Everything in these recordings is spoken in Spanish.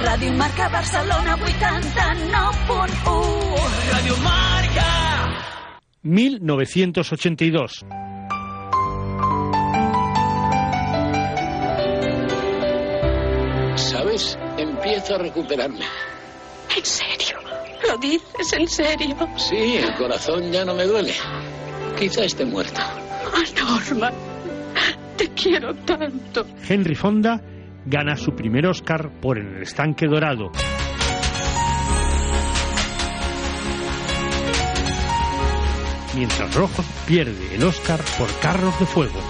Ràdio Marca Barcelona 89.1. Ràdio Marca. 1982. ¿Sabes? Empiezo a recuperarme. ¿En serio? ¿Lo dices en serio? Sí, el corazón ya no me duele. Quizá esté muerto. Ah, Norma, te quiero tanto. Henry Fonda gana su primer Oscar por En el estanque dorado. Mientras Rojo pierde el Oscar por Carros de Fuego.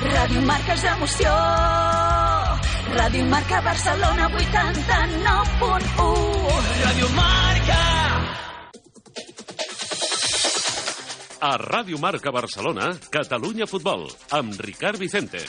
Ràdio Marca és emoció, Ràdio Marca Barcelona 89.1. Ràdio Marca. A Ràdio Marca Barcelona, Catalunya Futbol, amb Ricard Vicente.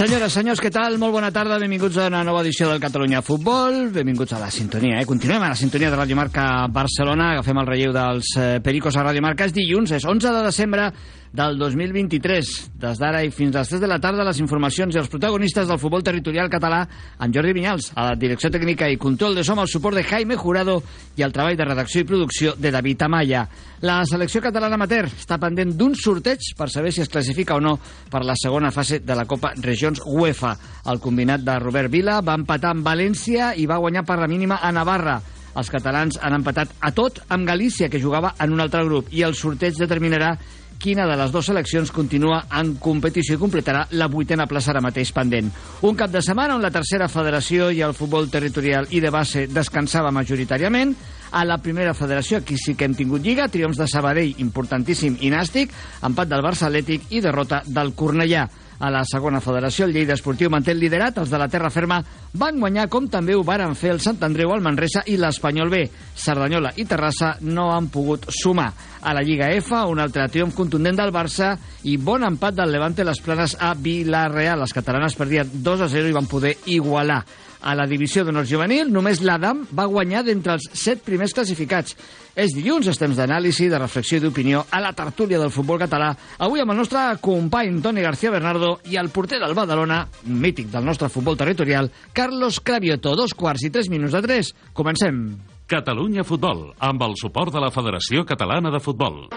Senyores, senyors, què tal? Molt bona tarda, benvinguts a una nova edició del Catalunya Futbol, benvinguts a la sintonia, eh? Continuem a la sintonia de Ràdio Marca Barcelona, agafem el relleu dels eh, Pericos a Ràdio Marca, és dilluns, és 11 de desembre del 2023. Des d'ara i fins a les 3 de la tarda, les informacions i els protagonistes del futbol territorial català, en Jordi Vinyals, a la direcció tècnica i control de som, el suport de Jaime Jurado i el treball de redacció i producció de David Amaya. La selecció catalana amateur està pendent d'un sorteig per saber si es classifica o no per la segona fase de la Copa Regions UEFA. El combinat de Robert Vila va empatar amb València i va guanyar per la mínima a Navarra. Els catalans han empatat a tot amb Galícia, que jugava en un altre grup, i el sorteig determinarà quina de les dues seleccions continua en competició i completarà la vuitena plaça ara mateix pendent. Un cap de setmana on la tercera federació i el futbol territorial i de base descansava majoritàriament. A la primera federació aquí sí que hem tingut lliga, triomfs de Sabadell, importantíssim i nàstic, empat del Barça Atlètic i derrota del Cornellà. A la segona federació, el Lleida Esportiu manté el liderat. Els de la Terra Ferma van guanyar, com també ho varen fer el Sant Andreu, el Manresa i l'Espanyol B. Cerdanyola i Terrassa no han pogut sumar. A la Lliga F, un altre triomf contundent del Barça i bon empat del Levante les planes a Villarreal. Les catalanes perdien 2 a 0 i van poder igualar. A la divisió d'honor juvenil, només l'Adam va guanyar d'entre els set primers classificats. És dilluns, és temps d'anàlisi, de reflexió i d'opinió a la tertúlia del futbol català. Avui amb el nostre company Toni García Bernardo i el porter del Badalona, mític del nostre futbol territorial, Carlos Cravioto. Dos quarts i tres minuts de tres. Comencem. Catalunya Futbol, amb el suport de la Federació Catalana de Futbol.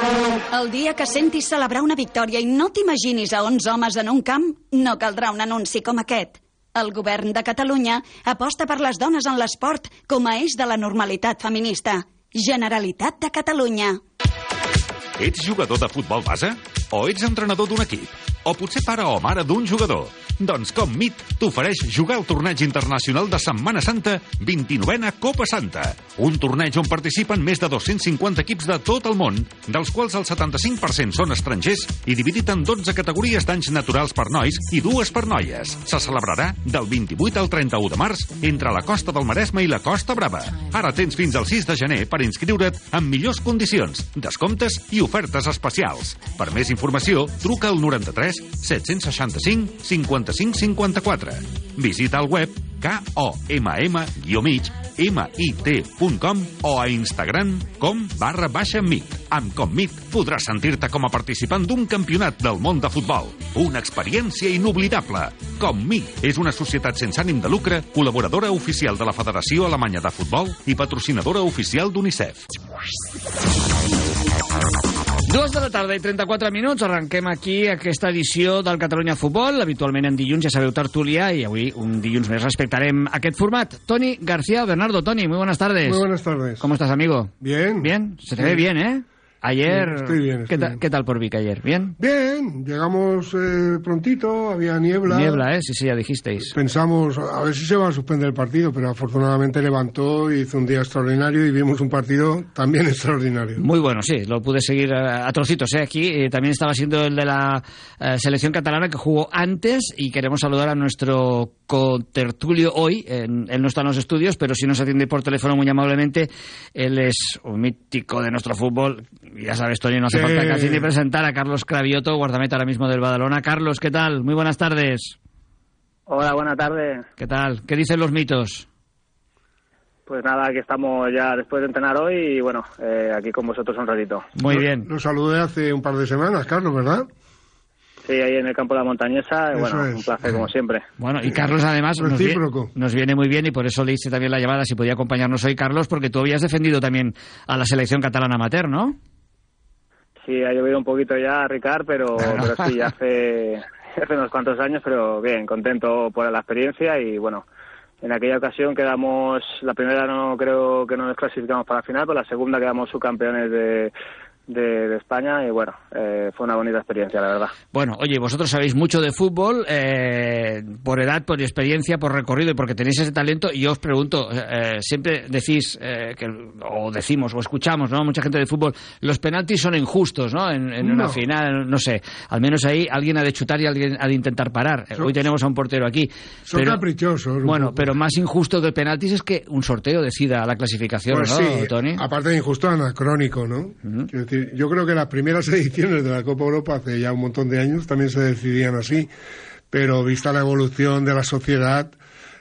El dia que sentis celebrar una victòria i no t'imaginis a 11 homes en un camp, no caldrà un anunci com aquest. El govern de Catalunya aposta per les dones en l'esport com a eix de la normalitat feminista. Generalitat de Catalunya. Ets jugador de futbol base? O ets entrenador d'un equip? O potser pare o mare d'un jugador? Doncs com MIT t'ofereix jugar al torneig internacional de Setmana Santa 29a Copa Santa. Un torneig on participen més de 250 equips de tot el món, dels quals el 75% són estrangers i dividit en 12 categories d'anys naturals per nois i dues per noies. Se celebrarà del 28 al 31 de març entre la costa del Maresme i la Costa Brava. Ara tens fins al 6 de gener per inscriure't en millors condicions, descomptes i ofertes especials. Per més informació, truca al 93 765 55 5554. Visita el web komm-mit.com o a Instagram com barra baixa mit. Amb Commit podràs sentir-te com a participant d'un campionat del món de futbol. Una experiència inoblidable. Commit és una societat sense ànim de lucre, col·laboradora oficial de la Federació Alemanya de Futbol i patrocinadora oficial d'UNICEF. Dues de la tarda i 34 minuts. Arrenquem aquí aquesta edició del Catalunya Futbol. Habitualment en dilluns, ja sabeu, tertúlia, i avui, un dilluns més, respectarem aquest format. Toni García Bernardo. Toni, muy buenas tardes. Muy buenas tardes. ¿Cómo estás, amigo? Bien. Bien, se te Sí. ve bien, ¿eh? Ayer... Sí, estoy bien, estoy ¿qué, ta- bien. qué tal por Vic ayer? ¿Bien? Bien, llegamos eh, prontito, había niebla. Niebla, ¿eh? Sí, sí, ya dijisteis. Pensamos, a ver si se va a suspender el partido, pero afortunadamente levantó y hizo un día extraordinario y vimos un partido también extraordinario. Muy bueno, sí, lo pude seguir eh, a trocitos. ¿eh? Aquí eh, también estaba siendo el de la eh, selección catalana que jugó antes y queremos saludar a nuestro contertulio hoy. En- él no está en los estudios, pero sí nos atiende por teléfono muy amablemente. Él es un mítico de nuestro fútbol. Ya sabes, Tony, no hace Sí. falta casi ni presentar a Carlos Cravioto, guardameta ahora mismo del Badalona. Carlos, ¿qué tal? Muy buenas tardes. Hola, buenas tardes. ¿Qué tal? ¿Qué dicen los mitos? Pues nada, que estamos ya después de entrenar hoy y bueno, eh, aquí con vosotros un ratito. Muy bien. Lo saludé hace un par de semanas, Carlos, ¿verdad? Sí, ahí en el campo de la montañesa, Eso bueno, es. un placer como siempre. Bueno, y Carlos además nos, vie- Recíproco. nos viene muy bien y por eso le hice también la llamada si podía acompañarnos hoy, Carlos, porque tú habías defendido también a la selección catalana amateur, ¿no? Sí, ha llovido un poquito ya, Ricard, pero, pero sí, ya hace, hace unos cuantos años, pero bien, contento por la experiencia y bueno, en aquella ocasión quedamos, la primera no creo que no nos clasificamos para la final, pero la segunda quedamos subcampeones de, de, de España y bueno, eh, fue una bonita experiencia, la verdad. Bueno, oye, vosotros sabéis mucho de fútbol, eh, por edad, por experiencia, por recorrido y porque tenéis ese talento. Y yo os pregunto, eh, siempre decís, eh, que, o decimos, o escuchamos, ¿no? Mucha gente de fútbol, los penaltis son injustos, ¿no? En, en una final, no sé. Al menos ahí alguien ha de chutar y alguien ha de intentar parar. Son- Hoy tenemos a un portero aquí. Son caprichosos. Bueno, pero más injusto que el penaltis es que un sorteo decida la clasificación, Pues ¿no, sí, Tony? aparte de injusto, anacrónico, ¿no? Quiero decir, yo creo que las primeras ediciones de la Copa Europa hace ya un montón de años también se decidían así, pero vista la evolución de la sociedad,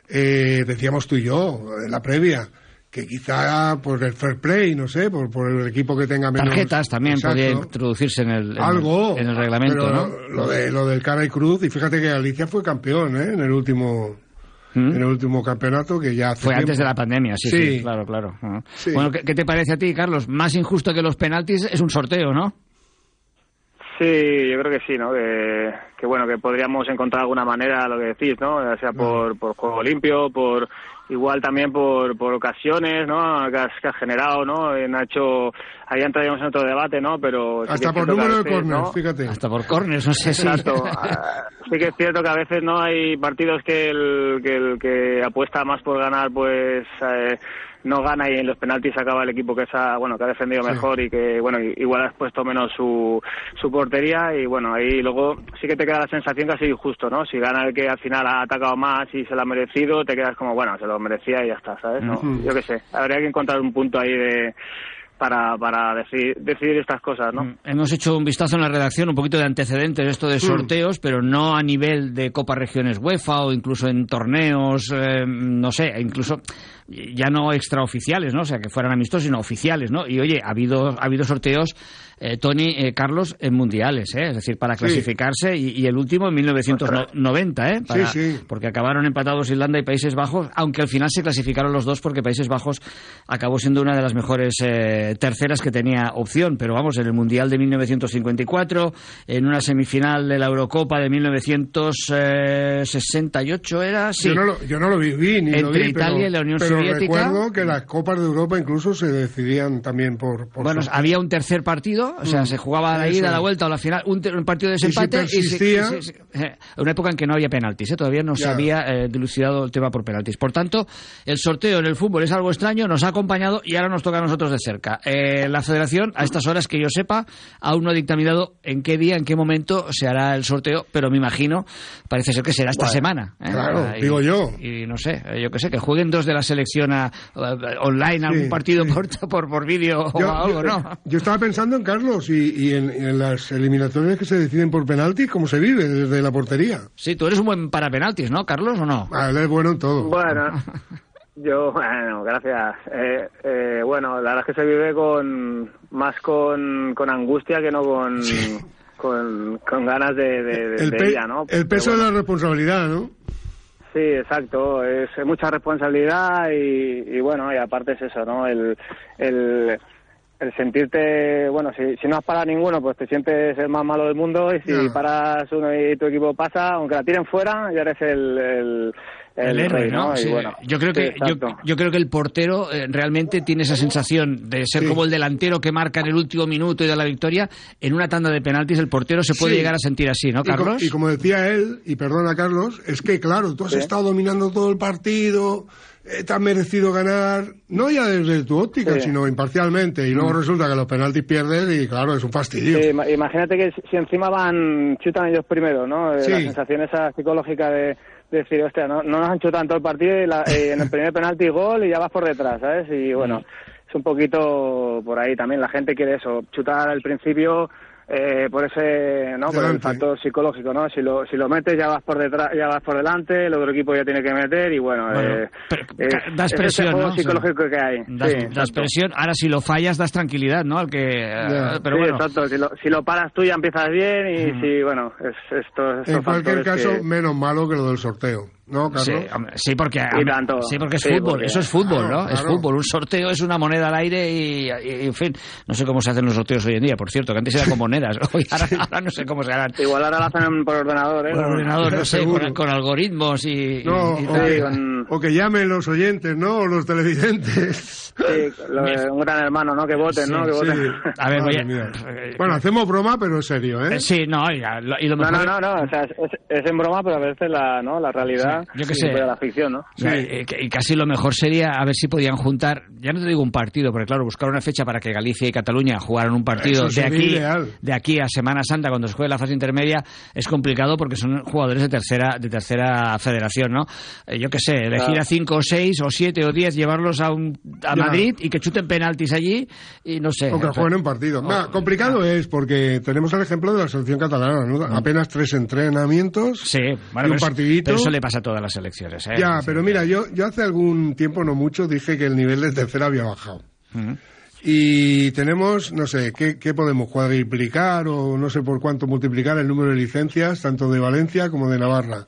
eh, decíamos tú y yo, en la previa, que quizá por el fair play, no sé, por, por el equipo que tenga menos... Tarjetas también Exacto. podía introducirse en el, en, Algo. en el reglamento, pero ¿no? Lo, de, lo del cara y cruz, y fíjate que Galicia fue campeón, ¿eh? En el último... En el último campeonato que ya hace ¿Mm? Fue antes de la pandemia, sí, sí, claro, claro. Ah. Sí. Bueno, ¿qué, qué te parece a ti, Carlos? Más injusto que los penaltis es un sorteo, ¿no? Sí, yo creo que sí, ¿no? Que, que bueno, que podríamos encontrar alguna manera, lo que decís, ¿no? Ya sea por, por juego limpio, por igual también por, por ocasiones, ¿no? Que has, que has generado, ¿no? En hecho, ahí entraríamos en otro debate, ¿no? Pero sí Hasta por número de corners, ¿no? fíjate. Hasta por corners, no sé si... Exacto. Ah, sí que es cierto que a veces no hay partidos que el que, el que apuesta más por ganar, pues eh, no gana y en los penaltis acaba el equipo que ha, bueno, que ha defendido Sí. mejor y que bueno igual has puesto menos su, su portería y bueno ahí luego sí que te queda la sensación ha sido injusto, ¿no? Si gana el que al final ha atacado más y se lo ha merecido, te quedas como bueno se lo merecía y ya está, ¿sabes? ¿no? Yo qué sé, habría que encontrar un punto ahí de para para decidir, decidir estas cosas, ¿no? Hemos hecho un vistazo en la redacción, un poquito de antecedentes de esto de sorteos, pero no a nivel de Copa Regiones UEFA o incluso en torneos, eh, no sé, incluso ya no extraoficiales, ¿no? O sea, que fueran amistosos, sino oficiales, ¿no? Y oye, ha habido, ha habido sorteos, eh, Tony, eh, Carlos, en mundiales, ¿eh? Es decir, para Sí. clasificarse y, y el último en 1990, ¿eh? Para- Sí, sí. Porque acabaron empatados Irlanda y Países Bajos, aunque al final se clasificaron los dos porque Países Bajos acabó siendo una de las mejores eh, eh, terceras que tenía opción, pero vamos, en el Mundial de 1954, en una semifinal de la Eurocopa de 1968 era, sí. Yo no lo, yo no lo viví, ni Entre lo vi, Italia pero, y la Unión pero Soviética. recuerdo que las Copas de Europa incluso se decidían también por... por Bueno, sorteo. había un tercer partido, o sea, Mm. se jugaba la ida, la vuelta o la final, un, un partido de si desempate. se- se- se- eh, una época en que no había penaltis, ¿eh? todavía no se había eh, dilucidado el tema por penaltis. Por tanto, el sorteo en el fútbol es algo extraño, nos ha acompañado y ahora nos toca a nosotros de cerca. Eh, la federación, a estas horas que yo sepa, aún no ha dictaminado en qué día, en qué momento se hará el sorteo, pero me imagino, parece ser que será esta Bueno, semana. ¿eh? claro, Ah, y- digo yo. Y no sé, yo qué sé, que jueguen dos de la selección a- a- online, algún partido por, por, por vídeo o Yo, algo, ¿no? yo estaba pensando en Carlos y, y en, y en las eliminatorias que se deciden por penalti, ¿cómo se vive desde la portería? Sí, tú eres un buen para penaltis, ¿no, Carlos, o no? Ah, él es bueno en todo. Bueno, yo, bueno, gracias. Eh, eh, bueno, la verdad es que se vive con más con, con angustia que no con, con, con ganas de, de, de- el, de ¿no? el peso de la responsabilidad, ¿no? Sí, exacto. Es mucha responsabilidad y, y bueno, y aparte es eso, ¿no? El, el, el sentirte, bueno, si, si no has parado ninguno, pues te sientes el más malo del mundo y si paras uno y tu equipo pasa, aunque la tiren fuera, ya eres el, el, El, el héroe, rey, ¿no? Sí, bueno, yo creo que sí, yo, yo creo que el portero eh, realmente tiene esa sensación de ser Sí. como el delantero que marca en el último minuto y da la victoria. En una tanda de penaltis el portero se puede Sí. llegar a sentir así, ¿no, Carlos? Y, como decía él, y perdona Carlos, es que claro, tú has estado dominando todo el partido, eh, te has merecido ganar, no ya desde tu óptica, Sí. sino imparcialmente, y luego resulta que los penaltis pierdes y claro, es un fastidio. Imagínate que si- encima van, chutan ellos primero, ¿no? Eh, Sí. La sensación esa psicológica de decir, hostia, no, no nos han chutado en todo el partido y, la- y en el primer penalti gol y ya vas por detrás, ¿sabes? Y bueno, es un poquito por ahí también. La gente quiere eso, chutar al principio eh, por ese, ¿no? Por el factor psicológico, ¿no? Si lo, si lo metes ya vas por detrás, ya vas por delante, el otro equipo ya tiene que meter y bueno, Bueno, eh, pero- es- das es ese presión, juego ¿no? psicológico que hay. Das, Sí, das exacto. presión. Ahora, si lo fallas, das tranquilidad, ¿no? Al que, eh, pero sí, bueno, exacto. Si lo, si lo paras tú ya empiezas bien y si, bueno, es, estos en cualquier caso, que- menos malo que lo del sorteo, ¿no, Carlos? Sí, hombre, sí, porque, tanto. sí, porque es Sí, fútbol, porque- eso es fútbol, Claro, ¿no? Es claro. fútbol, un sorteo es una moneda al aire y, y- en fin, no sé cómo se hacen los sorteos hoy en día, por cierto, que antes eran con monedas, hoy ahora, ahora no sé cómo se harán. Igual ahora lo hacen por ordenador, ¿eh? Por ordenador, no sé, con, con algoritmos y, No, y o, que, con- o que llamen los oyentes, ¿no? O los televidentes. Sí, lo un gran hermano, ¿no? Que voten, Sí, ¿no? Que Sí. voten. A ver, voy Madre a- mía. eh, Bueno, hacemos broma, pero es serio, ¿eh? Eh, Sí, no, y, lo- lo No, mejor... no, no, no, o sea, es, es en broma, pero a veces la, ¿no? la realidad Yo qué sí, sé. supera la ficción, ¿no? Eh, que- y casi lo mejor sería a ver si podían juntar, ya no te digo un partido, porque claro, buscar una fecha para que Galicia y Cataluña jugaran un partido de aquí, ideal. de aquí a Semana Santa cuando se juegue la fase intermedia es complicado porque son jugadores de tercera de tercera federación, ¿no? Eh, yo qué sé, elegir Claro. a cinco o seis o siete o diez, llevarlos a un a Ya. Madrid y que chuten penaltis allí y no sé. O que jueguen en partido. Nah, complicado es porque tenemos el ejemplo de la selección catalana, ¿no? Apenas tres entrenamientos Sí, bueno, y un partidito. pero eso le pasa a todas las selecciones, ¿eh? Ya, pero mira, yo, yo hace algún tiempo, no mucho, dije que el nivel de tercera había bajado. Y tenemos, no sé, ¿qué, qué podemos cuadriplicar o no sé por cuánto multiplicar el número de licencias, tanto de Valencia como de Navarra?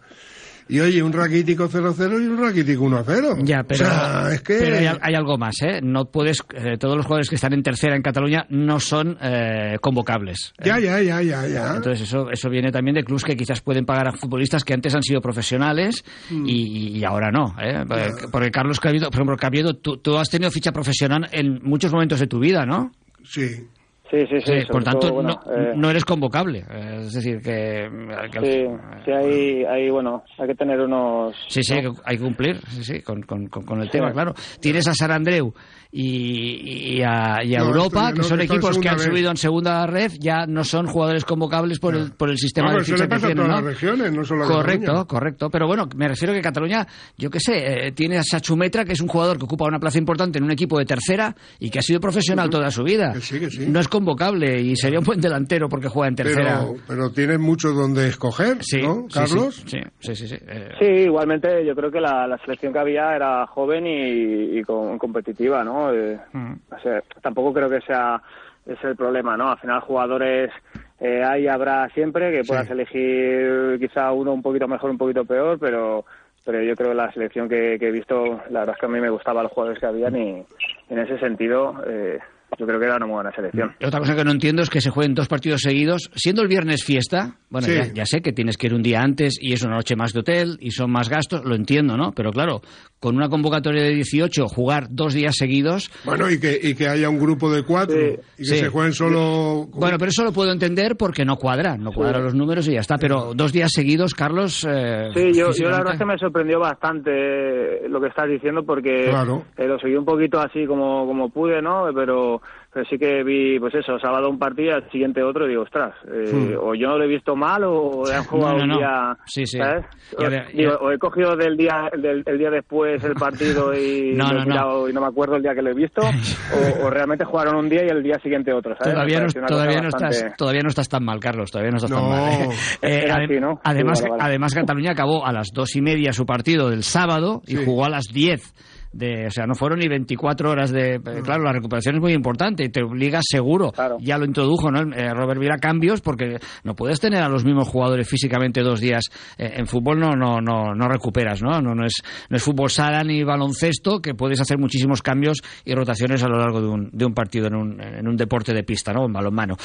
Y oye, un raquítico 0-0 y un raquítico 1-0. Ya, pero, O sea, es que... pero hay, hay algo más, ¿eh? No puedes, eh, todos los jugadores que están en tercera en Cataluña no son eh, convocables. Ya, Eh, ya, ya, ya, ya. Entonces eso, eso viene también de clubs que quizás pueden pagar a futbolistas que antes han sido profesionales Mm. y, y ahora no. ¿eh? Porque- Porque Carlos Cabiedo, por ejemplo, Cabiedo, tú, tú has tenido ficha profesional en muchos momentos de tu vida, ¿no? Sí. Sí, sí, sí. Sí, por tanto, todo, bueno, no, eh, no eres convocable. Eh, Es decir, que... que Sí, sí, hay, hay, bueno, hay que tener unos... Sí, sí, ¿no? hay que- hay que cumplir sí, sí, con, con- con- con el Sí. tema, claro. Tienes a San Andreu y, y a, y a No, Europa, que son que equipos que han vez. subido en segunda red, ya no son jugadores convocables por, el, por el sistema de ficha que a tienen, todas ¿no? las regiones, no solo a Correcto, Cataluña. correcto. Pero bueno, me refiero que Cataluña, yo qué sé, eh, tiene a Sachumetra, que es un jugador que ocupa una plaza importante en un equipo de tercera y que ha sido profesional toda su vida. Que sí, que sí. No es convocable y sería un buen delantero porque juega en tercera. Pero, pero tienes mucho donde escoger, Sí, ¿no, sí, Carlos? Sí, sí, sí. sí, eh, Sí, igualmente yo creo que la, la selección que había era joven y, y con- competitiva, ¿no? Eh, mm. o sea, tampoco creo que sea ese el problema, ¿no? Al final jugadores eh, hay habrá siempre que puedas elegir quizá uno un poquito mejor, un poquito peor, pero pero yo creo que la selección que, que he visto, la verdad es que a mí me gustaban los jugadores que habían y en ese sentido eh, yo creo que era una muy buena selección. Y otra cosa que no entiendo es que se jueguen dos partidos seguidos, siendo el viernes fiesta. Bueno, Sí. ya, ya sé que tienes que ir un día antes y es una noche más de hotel y son más gastos, lo entiendo, ¿no? Pero claro, con una convocatoria de 18, jugar dos días seguidos. Bueno, y que, y que haya un grupo de cuatro y que Sí. se jueguen solo. Bueno, pero eso lo puedo entender porque no cuadra, no cuadran los números y ya está. Pero dos días seguidos, Carlos. eh, Sí, yo, yo la verdad es que me sorprendió bastante lo que estás diciendo porque Claro. eh, lo seguí un poquito así como, como pude, ¿no? Pero, pero sí que vi, pues eso, sábado un partido, al siguiente otro, y digo, ostras, eh, Hmm. o yo no lo he visto mal o he jugado No, no, un no. día, Sí, sí. O, digo, he cogido del día del, el día después el partido y, No, lo he no, no. mirado y no me acuerdo el día que lo he visto, o, o realmente jugaron un día y el día siguiente otro, ¿sabes? Todavía no, todavía, bastante- estás, todavía no estás tan mal, Carlos. Todavía no estás tan mal. ¿eh? Eh, así, ¿no? Además, Sí, vale, vale. además, Cataluña acabó a las dos y media su partido del sábado y Sí. jugó a las 10. De, o sea, no fueron ni 24 horas de... eh, Claro, la recuperación es muy importante y te obliga seguro. Ya lo introdujo ¿no? Eh, Robert Vila cambios porque no puedes tener a los mismos jugadores físicamente dos días. Eh, en fútbol no, no, no, no recuperas, ¿no? No, no, es, no es fútbol sala ni baloncesto que puedes hacer muchísimos cambios y rotaciones a lo largo de un, de un partido en un, en un deporte de pista, ¿no? En balonmano.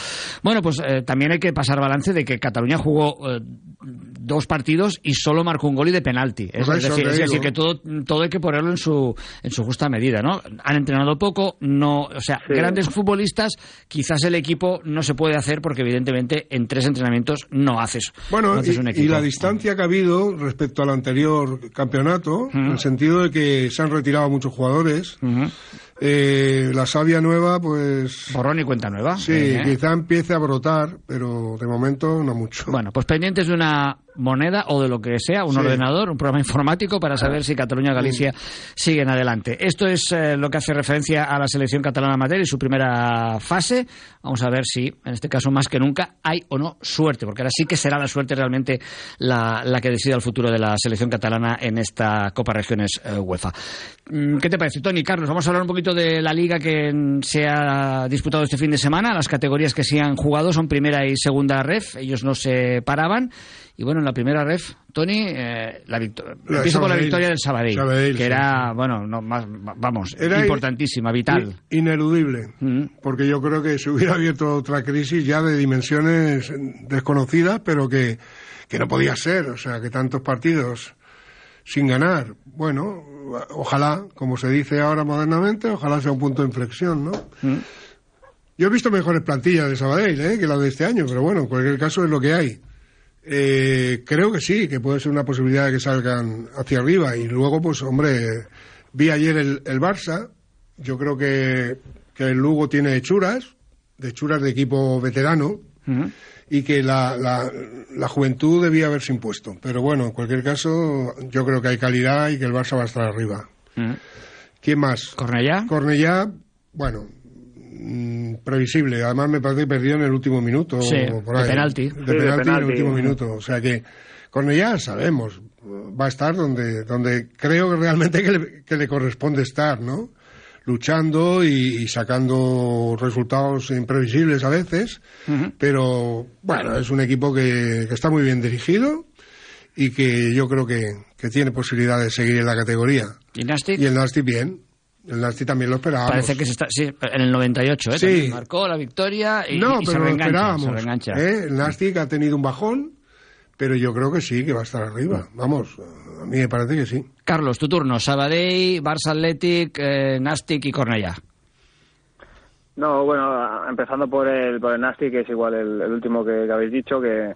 Bueno, pues eh, también hay que pasar balance de que Cataluña jugó dos partidos y solo marcó un gol y de penalti. Es, Por es eso decir, es decir, que todo, todo hay que ponerlo en su, en su justa medida, ¿no? Han entrenado poco, no, o sea, Sí. grandes futbolistas, quizás el equipo no se puede hacer porque evidentemente en tres entrenamientos no haces, Bueno, no haces un y, equipo. y la distancia que ha habido respecto al anterior campeonato, en el sentido de que se han retirado muchos jugadores. Eh, la savia nueva, pues. Borrón y cuenta nueva. Sí, ¿eh? quizá empiece a brotar, pero de momento no mucho. Bueno, pues pendientes de una moneda o de lo que sea, un Sí. ordenador, un programa informático para saber si Cataluña Galicia siguen adelante. Esto es eh, lo que hace referencia a la selección catalana amateur y su primera fase. Vamos a ver si, en este caso más que nunca, hay o no suerte, porque ahora sí que será la suerte realmente la, la que decida el futuro de la selección catalana en esta Copa Regiones eh, UEFA. Mm, ¿Qué te parece, Tony? Carlos, vamos a hablar un poquito de la liga que mm, se ha disputado este fin de semana. Las categorías que se han jugado son primera y segunda ref. Ellos no se paraban. Y bueno, en la primera ref, Tony, eh, la La empiezo con la victoria del Sabadell, Sabadell, que sí, era, bueno, no, más, vamos, Era importantísima, vital. Ineludible. Porque yo creo que se hubiera abierto otra crisis ya de dimensiones desconocidas, pero que, que no podía ser. O sea, que tantos partidos sin ganar. Bueno, ojalá, como se dice ahora modernamente, ojalá sea un punto de inflexión, ¿no? Yo he visto mejores plantillas de Sabadell ¿eh? que las de este año, pero bueno, en cualquier caso es lo que hay. Eh, creo que sí, que puede ser una posibilidad de que salgan hacia arriba. Y luego, pues, hombre, vi ayer el, el Barça. Yo creo que, que el Lugo tiene hechuras, de hechuras de equipo veterano, y que la, la, la juventud debía haberse impuesto. Pero bueno, en cualquier caso, yo creo que hay calidad y que el Barça va a estar arriba. ¿Quién más? Cornellá. Cornellá, bueno, mm, previsible. Además me parece que perdió en el último minuto. Sí, o por de ahí. penalti. De Sí, de penalti, en el último minuto. O sea que Cornellá sabemos, va a estar donde, donde creo realmente que le, que le corresponde estar, ¿no? Luchando y, y sacando resultados imprevisibles a veces, pero bueno, es un equipo que, que está muy bien dirigido y que yo creo que, que tiene posibilidad de seguir en la categoría. ¿Y Nastic? Y el Nastic bien. El Nastic también lo esperábamos. Parece que se está, sí, en el 98, ¿eh? Sí. Marcó la victoria y, no, y se pero lo reengancha, esperábamos. se reengancha. ¿eh? El Nastic ha tenido un bajón, pero yo creo que sí, que va a estar arriba. Vamos, a mí me parece que sí. Carlos, tu turno. Sabadell, Barça Athletic, eh, Nastic y Cornellá. No, bueno, empezando por el, por el Nasty, que es igual el, el último que, que habéis dicho, que,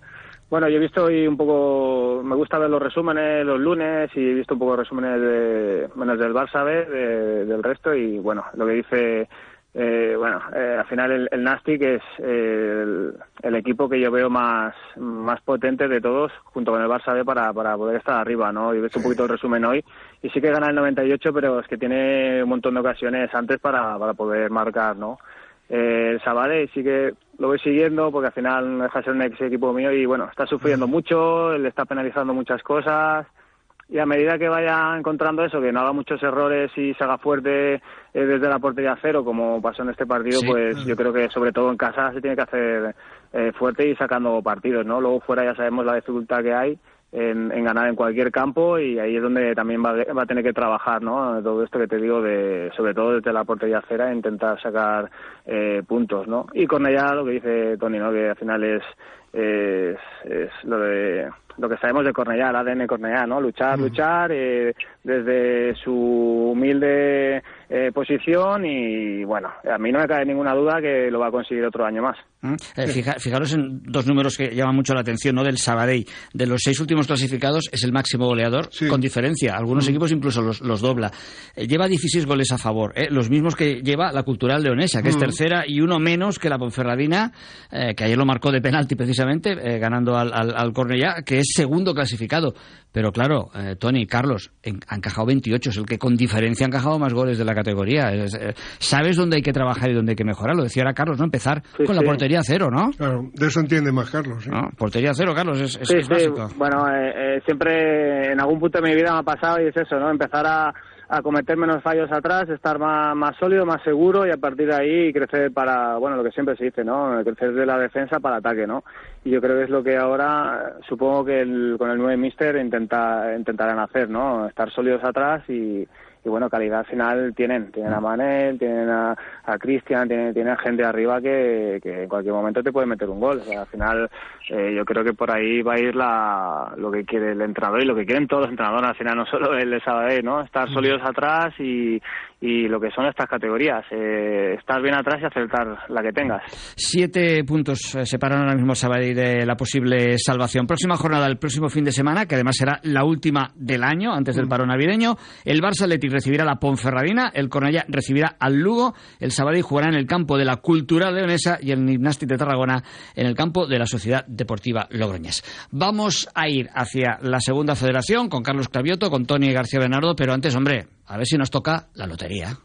bueno, yo he visto hoy un poco, me gusta ver los resúmenes los lunes y he visto un poco resúmenes de, menos del Barça B, de- del resto y, bueno, lo que dice, eh, bueno, eh, al final el, el Nasty, que es eh, el, el equipo que yo veo más, más potente de todos, junto con el Barça B, para, para poder estar arriba, ¿no? Yo he visto un poquito el resumen hoy y sí que gana el 98, pero es que tiene un montón de ocasiones antes para, para poder marcar, ¿no? Eh, el Sabadell sí que lo voy siguiendo porque al final no deja de ser un ex equipo mío y bueno, está sufriendo mucho, le está penalizando muchas cosas y a medida que vaya encontrando eso, que no haga muchos errores y se haga fuerte eh, desde la portería cero, como pasó en este partido, Sí. pues yo creo que sobre todo en casa se tiene que hacer eh, fuerte y sacando partidos, ¿no? Luego fuera ya sabemos la dificultad que hay en, en, ganar en cualquier campo y ahí es donde también va, va, a tener que trabajar, ¿no? Todo esto que te digo, de, sobre todo desde la portería cera, intentar sacar eh, puntos, ¿no? Y con ella lo que dice Tony, ¿no? Que al final es, es, es lo de lo que sabemos de Cornellá, el ADN Cornellá, ¿no? Luchar, luchar, eh, desde su humilde eh, posición y, bueno, a mí no me cae ninguna duda que lo va a conseguir otro año más. Eh, fija, fijaros en dos números que llaman mucho la atención, ¿no? Del Sabadell. De los seis últimos clasificados es el máximo goleador, con diferencia. Algunos equipos incluso los, los dobla. Eh, lleva 16 goles a favor, ¿eh? los mismos que lleva la Cultural Leonesa, que es tercera, y uno menos que la Ponferradina, eh, que ayer lo marcó de penalti precisamente, eh, ganando al, al, al Cornellá, que es segundo clasificado. Pero claro, eh, Tony, Carlos, en, ha encajado 28, es el que con diferencia ha encajado más goles de la categoría. Es, eh, sabes dónde hay que trabajar y dónde hay que mejorar. Lo decía ahora Carlos, ¿no? Empezar Sí, con la portería cero, ¿no? Claro, de eso entiende más Carlos. ¿sí? ¿No? Portería cero, Carlos, es, es- sí, es sí. básico. Bueno, eh, eh, siempre en algún punto de mi vida me ha pasado y es eso, ¿no? Empezar a, a cometer menos fallos atrás, estar más, más sólido, más seguro y a partir de ahí crecer para, bueno, lo que siempre se dice, ¿no? Crecer de la defensa para ataque, ¿no? Y yo creo que es lo que ahora, supongo que el- con el 9 Mister intenta, intentarán hacer, ¿no? Estar sólidos atrás y, y bueno, calidad al final tienen, tienen a Manel, tienen a, a Cristian, tienen, tienen gente arriba que, que en cualquier momento te puede meter un gol. O sea, al final eh, yo creo que por ahí va a ir la, lo que quiere el entrenador y lo que quieren todos los entrenadores, al final no solo el de Sabadell, ¿no? Estar sólidos atrás y, y lo que son estas categorías, eh, estar bien atrás y acertar la que tengas. Siete puntos eh, separan ahora mismo Sabadell de la posible salvación. Próxima jornada, el próximo fin de semana, que además será la última del año, antes del paro navideño. El Barça Athletic recibirá la Ponferradina, el Cornellá recibirá al Lugo, el Sabadell jugará en el campo de la Cultural Leonesa y el Gimnàstic de Tarragona en el campo de la Sociedad Deportiva Logroñés. Vamos a ir hacia la segunda federación con Carlos Clavioto, con Tony García Bernardo, pero antes, hombre, a ver si nos toca la lotería.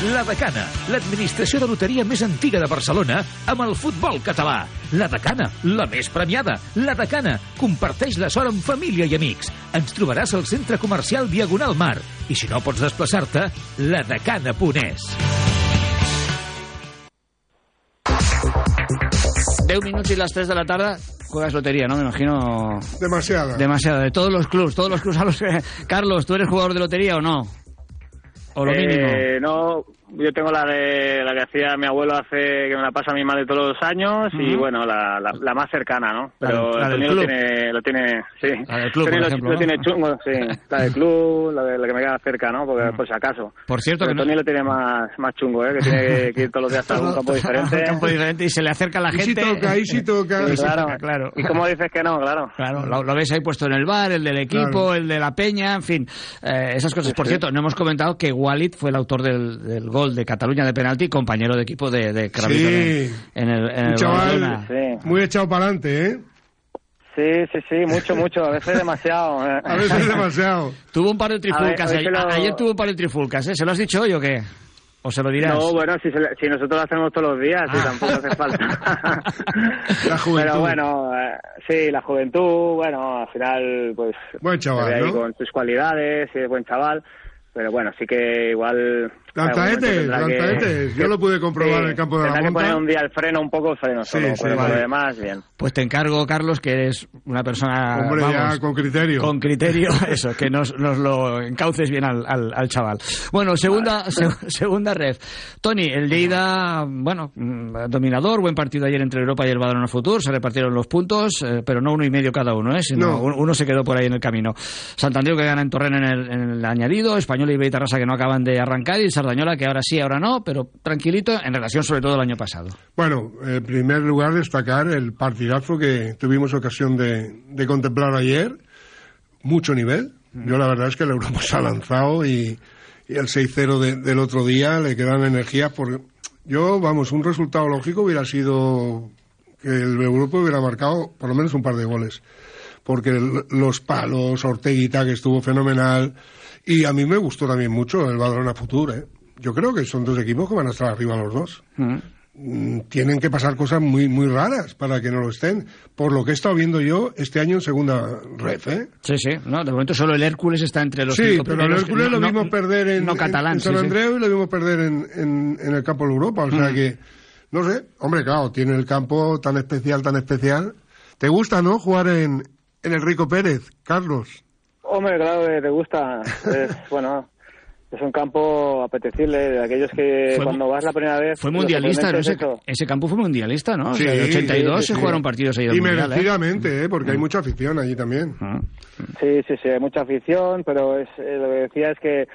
La Decana, l'administració de loteria més antiga de Barcelona, amb el futbol català. La Decana, la més premiada. La Decana, comparteix la sort amb família i amics. Ens trobaràs al centre comercial Diagonal Mar. I si no pots desplaçar-te, ladecana.es. 10 minutos y las 3 de la tarde juegas lotería, ¿no? Me imagino... Demasiada. Demasiada, de todos los clubs, todos los clubs a los que... Carlos, ¿tú eres jugador de lotería o no? O lo mínimo. Eh, no, yo tengo la de la que hacía mi abuelo hace que me la pasa a mi madre todos los años y Ujú. bueno, la, la, la más cercana, ¿no? La Pero del- la del Antonio lo club. tiene, lo tiene, sí. La del club, por lo, ejemplo, lo ¿no? tiene chungo, sí. La del club, la, de, la que me queda cerca, ¿no? Porque por si acaso. Por cierto, Pero que no- Antonio lo tiene más, más chungo, ¿eh? Que tiene que ir todos los días a algún campo diferente. Un campo diferente y se le acerca la Y si gente. toca, y si toca. Sí, sí, claro. toca, claro. ¿Y cómo dices que no? Claro. Claro, lo, lo ves ahí puesto en el bar, el del equipo, Claro. el de la peña, en fin, eh, esas cosas. Por cierto, no hemos comentado que Walid fue el autor del, del gol de Cataluña de penalti, compañero de equipo de, de Cravito Sí. en, en el, en el chaval. Sí. muy echado para adelante, ¿eh? Sí, sí, sí, mucho, mucho. A veces demasiado. ¿eh? A veces demasiado. Tuvo un par de trifulcas, ver, ver ayer, que lo- ayer tuvo un par de trifulcas, ¿eh? ¿Se lo has dicho hoy o qué? ¿O se lo dirás? No, bueno, si, se le- si nosotros lo hacemos todos los días, sí, Ah. tampoco hace falta. La juventud. Pero bueno, eh, sí, la juventud, bueno, al final, pues. Buen chaval, ¿no? con sus cualidades, y es buen chaval. Pero bueno, sí que igual. Tendrá lanzaetes. Yo lo pude comprobar sí, en el campo de la Tendrá que Monta. poner un día el freno, un poco el freno Sí, solo, sí, pero por vale. lo demás, bien. Pues te encargo, Carlos, que eres una persona Hombre, vamos, ya con criterio. con criterio, eso, que nos, nos lo encauces bien al, al, al chaval. Bueno, segunda, se- segunda red. Tony, el Lleida, bueno, mm, dominador, buen partido ayer entre Europa y el Badalona Futur, se repartieron los puntos, eh, pero no uno y medio cada uno, ¿eh? sino No. un- uno se quedó por ahí en el camino. Santander que gana en Torrent en el, en el añadido, Español y Beitarrasa que no acaban de arrancar y Sardañola que ahora sí, ahora no, pero tranquilito en relación sobre todo al año pasado. Bueno, en primer lugar destacar el partidazo que tuvimos ocasión de, de contemplar ayer. Mucho nivel. Yo la verdad es que el Europa se ha lanzado y, y el 6-0 de- del otro día le quedan energías por... Yo, vamos, un resultado lógico hubiera sido que el Europa hubiera marcado por lo menos un par de goles. Porque el- los palos, Orteguita, que estuvo fenomenal. Y a mí me gustó también mucho el Badalona Futur, ¿eh? Yo creo que son dos equipos que van a estar arriba los dos mm, tienen que pasar cosas muy muy raras para que no lo estén. Por lo que he estado viendo yo este año en segunda red, ¿eh? Sí, sí, no, de momento solo el Hércules está entre los Sí, pero el Hércules no- lo no- vimos perder en, no catalán, en San sí, sí. Andreu y lo vimos perder en, en, en el campo de Europa. O sea Mm. que, no sé, hombre, claro, tiene el campo tan especial, tan especial, ¿Te gusta, no, jugar en, en el Rico Pérez, Carlos? Hombre, claro que te gusta. Es, bueno, es un campo apetecible, de aquellos que Fue cuando vas la primera vez... Fue mundialista, ¿no? Ese, es eso. ese campo fue mundialista, ¿no? O Sí, sea, en el 82 sí, sí, se sí. jugaron partidos ahí del Y mundial, ¿eh? merecidamente, ¿eh? porque hay mucha afición allí también. Sí, sí, sí, hay mucha afición, pero es, eh, lo que decía es que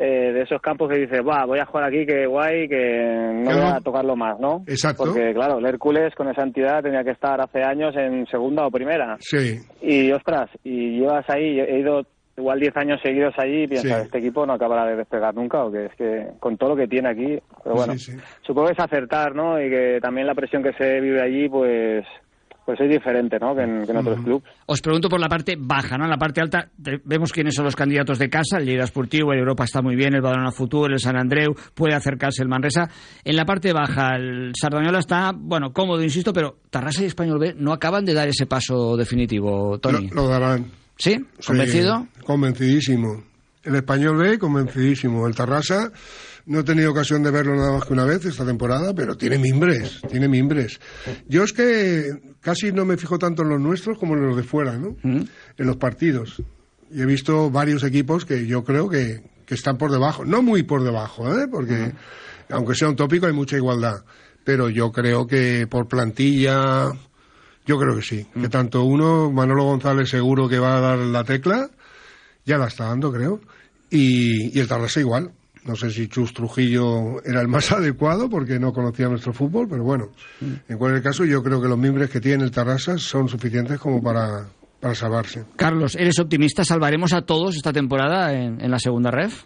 eh, de esos campos que dices, va, voy a jugar aquí, que guay, que no Que voy a tocarlo más, ¿no? Exacto. Porque, claro, el Hércules con esa entidad tenía que estar hace años en segunda o primera. Sí. Y, ostras, y llevas ahí, he ido igual 10 años seguidos allí y piensas, Sí. este equipo no acabará de despegar nunca, o que es que con todo lo que tiene aquí, pero bueno, Sí, sí. supongo que es acertar, ¿no? Y que también la presión que se vive allí, pues pues es diferente, ¿no? Que en, que en otros clubes. Os pregunto por la parte baja, ¿no? En la parte alta te- vemos quiénes son los candidatos de casa. El Lleida Esportivo, el Europa está muy bien, el Badalona Futur, el San Andreu, puede acercarse el Manresa. En la parte baja, el Sardañola está, bueno, cómodo, insisto, pero Tarrasa y Español B no acaban de dar ese paso definitivo, Tony. Lo, lo darán. ¿Sí? ¿Convencido? Sí, convencidísimo. El español B, convencidísimo. El Tarrasa, no he tenido ocasión de verlo nada más que una vez esta temporada, pero tiene mimbres, tiene mimbres. Yo es que casi no me fijo tanto en los nuestros como en los de fuera, ¿no? En los partidos. Y he visto varios equipos que yo creo que, que están por debajo. No muy por debajo, ¿eh? Porque, aunque sea un tópico, hay mucha igualdad. Pero yo creo que por plantilla, yo creo que sí. Que tanto uno, Manolo González seguro que va a dar la tecla, ya la está dando, creo. Y, y el Tarrasa igual. No sé si Chus Trujillo era el más adecuado porque no conocía nuestro fútbol, pero bueno, en cualquier caso yo creo que los mimbres que tiene el Tarrasa son suficientes como para, para salvarse. Carlos, ¿eres optimista? ¿Salvaremos a todos esta temporada en, en la segunda ref?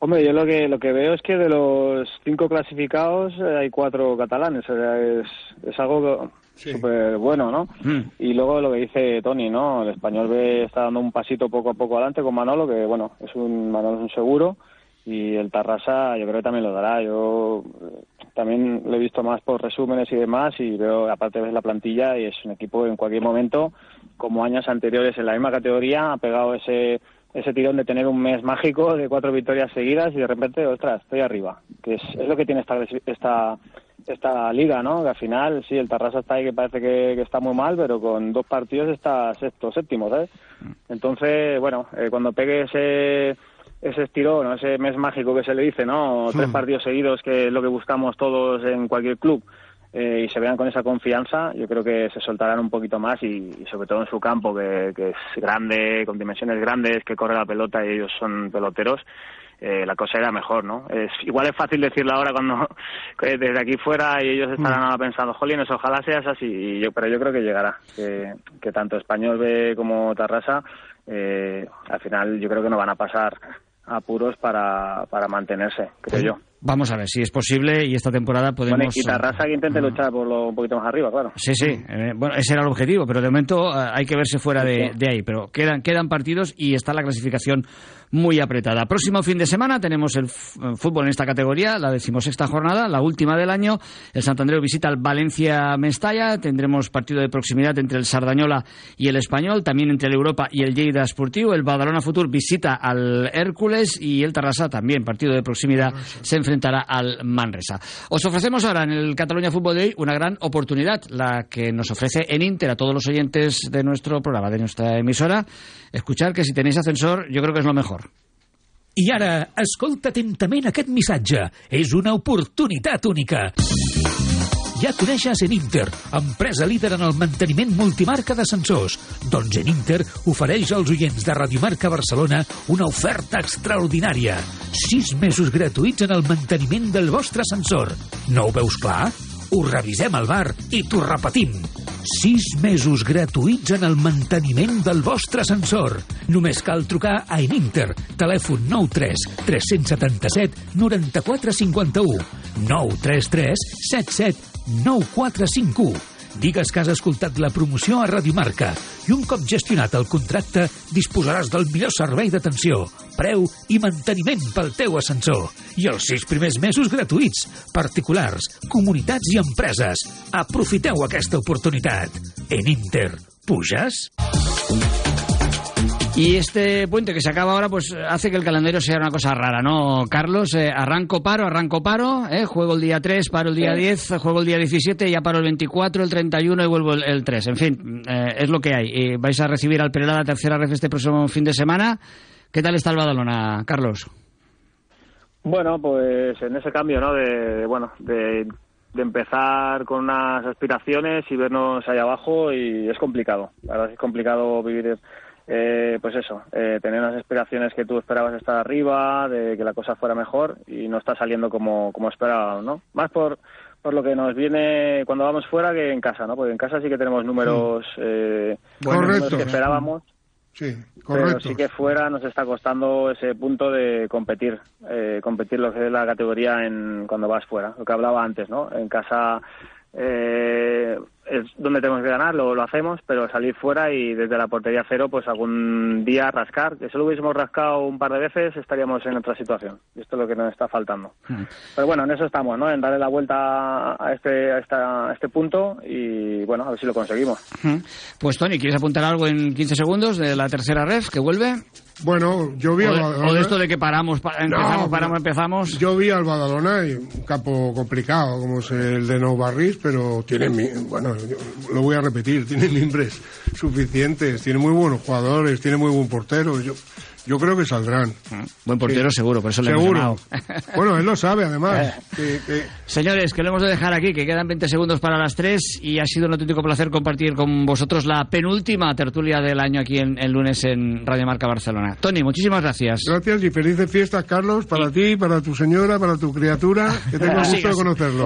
Hombre, yo lo que lo que veo es que de los cinco clasificados eh, hay cuatro catalanes, o sea, es, es algo súper bueno, ¿no? Mm. Y luego lo que dice Tony, ¿no? El español B está dando un pasito poco a poco adelante con Manolo, que bueno, es un Manolo es un seguro, y el Tarrasa yo creo que también lo dará. Yo eh, también lo he visto más por resúmenes y demás, y veo, aparte ves la plantilla, y es un equipo que en cualquier momento, como años anteriores en la misma categoría, ha pegado ese ese tirón de tener un mes mágico de cuatro victorias seguidas y de repente, ostras, estoy arriba. Que es, es lo que tiene esta, esta, esta liga, ¿no? Que al final, sí, el Tarrasa está ahí que parece que, que está muy mal, pero con dos partidos está sexto, séptimo, ¿sabes? Entonces, bueno, eh, cuando pegue ese ese estirón, ese mes mágico que se le dice, ¿no? Tres Hmm. partidos seguidos, que es lo que buscamos todos en cualquier club, eh, y se vean con esa confianza, yo creo que se soltarán un poquito más y, y sobre todo en su campo, que, que es grande, con dimensiones grandes, que corre la pelota y ellos son peloteros, eh, la cosa era mejor, ¿no? Es, igual es fácil decirlo ahora cuando desde aquí fuera y ellos estarán ahora pensando, jolines, ojalá seas así, y yo, pero yo creo que llegará, que, que tanto Español B como Tarrasa, eh, al final yo creo que no van a pasar apuros para, para mantenerse, creo yo. Vamos a ver si es posible y esta temporada podemos... Bueno, y Tarrasa que intente luchar por lo un poquito más arriba, claro. Sí, sí. eh, bueno, ese era el objetivo, pero de momento eh, hay que verse fuera de, de ahí. Pero quedan, quedan partidos y está la clasificación muy apretada. Próximo fin de semana tenemos el eh, fútbol en esta categoría, la decimosexta jornada, la última del año. El Santander visita al Valencia Mestalla. Tendremos partido de proximidad entre el Sardañola y el Español, también entre el Europa y el Lleida Esportivo. El Badalona Futur visita al Hércules y el Tarrasa también, partido de proximidad, se enfrentará al Manresa. Os ofrecemos ahora en el Cataluña Fútbol Day una gran oportunidad, la que nos ofrece en Inter a todos los oyentes de nuestro programa, de nuestra emisora. Escuchar que si tenéis ascensor, yo creo que es lo mejor. I ara, escolta atentament aquest missatge. És una oportunitat única. Ja coneixes Eninter, empresa líder en el manteniment multimarca d'ascensors. Doncs Eninter ofereix als oients de Radiomarca Barcelona una oferta extraordinària. Sis mesos gratuïts en el manteniment del vostre ascensor. No ho veus clar? Ho revisem al bar i t'ho repetim. Sis mesos gratuïts en el manteniment del vostre ascensor. Només cal trucar a Eninter. Telèfon 93 377 94 51 933 77 9451. Digues que has escoltat la promoció a Radiomarca i un cop gestionat el contracte disposaràs del millor servei d'atenció, preu i manteniment pel teu ascensor. I els sis primers mesos gratuïts. Particulars, comunitats i empreses. Aprofiteu aquesta oportunitat. En Inter, puges? Y este puente que se acaba ahora, pues hace que el calendario sea una cosa rara, ¿no, Carlos? Eh, arranco paro, arranco paro, ¿eh? juego el día 3, paro el día 10, juego el día 17, ya paro el 24, el 31 y vuelvo el, el 3. En fin, eh, es lo que hay. Y vais a recibir al Perela la tercera vez este próximo fin de semana. ¿Qué tal está el Badalona, Carlos? Bueno, pues en ese cambio, ¿no? De, de, bueno, de, de empezar con unas aspiraciones y vernos ahí abajo y es complicado. La verdad es que es complicado vivir, eh, pues eso, eh, tener unas aspiraciones que tú esperabas estar arriba, de que la cosa fuera mejor y no está saliendo como, como esperábamos, ¿no? Más por, por lo que nos viene cuando vamos fuera que en casa, ¿no? Porque en casa sí que tenemos números, eh, números que esperábamos. Sí, correcto. Pero sí que fuera nos está costando ese punto de competir, eh, competir lo que es la categoría en cuando vas fuera, lo que hablaba antes, ¿no? En casa eh, es donde tenemos que ganar, lo, lo hacemos, pero salir fuera y desde la portería cero, pues algún día rascar. Que si lo hubiésemos rascado un par de veces, estaríamos en otra situación. Y esto es lo que nos está faltando. Pero bueno, en eso estamos, ¿no? En darle la vuelta a este, a, esta, a este punto y, bueno, a ver si lo conseguimos. Pues, Tony, ¿quieres apuntar algo en 15 segundos de la tercera ref que vuelve? Bueno, yo vi o, al Badalona. o de esto de que paramos, pa- empezamos, No, paramos, empezamos. Yo vi al Badalona, y un campo complicado como es el de Nou Barris, pero tiene, bueno, yo lo voy a repetir, tiene mimbres suficientes, tiene muy buenos jugadores, tiene muy buen portero. Yo, yo creo que saldrán. Buen portero Sí. seguro, por eso le Seguro. Bueno, él lo sabe además. Eh. que- que- Señores, que lo hemos de dejar aquí, que quedan 20 segundos para las 3 y ha sido un auténtico placer compartir con vosotros la penúltima tertulia del año aquí en el lunes en Radio Marca Barcelona. Tony, muchísimas gracias. Gracias y felices fiestas, Carlos, para ti, para tu señora, para tu criatura, que tengo el gusto de conocerlo.